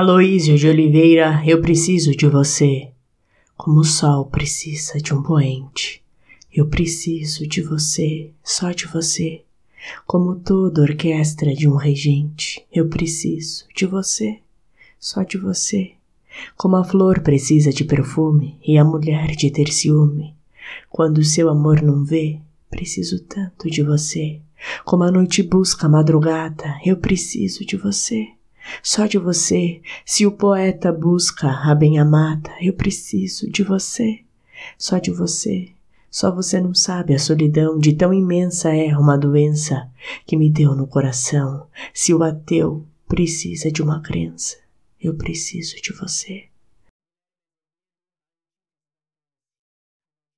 Aloísio de Oliveira, eu preciso de você. Como o sol precisa de um poente. Eu preciso de você, só de você. Como toda orquestra de um regente, eu preciso de você, só de você. Como a flor precisa de perfume e a mulher de ter ciúme. Quando seu amor não vê, preciso tanto de você. Como a noite busca a madrugada, eu preciso de você. Só de você, se o poeta busca a bem-amada, eu preciso de você. Só de você, só você não sabe a solidão de tão imensa é uma doença que me deu no coração. Se o ateu precisa de uma crença, eu preciso de você.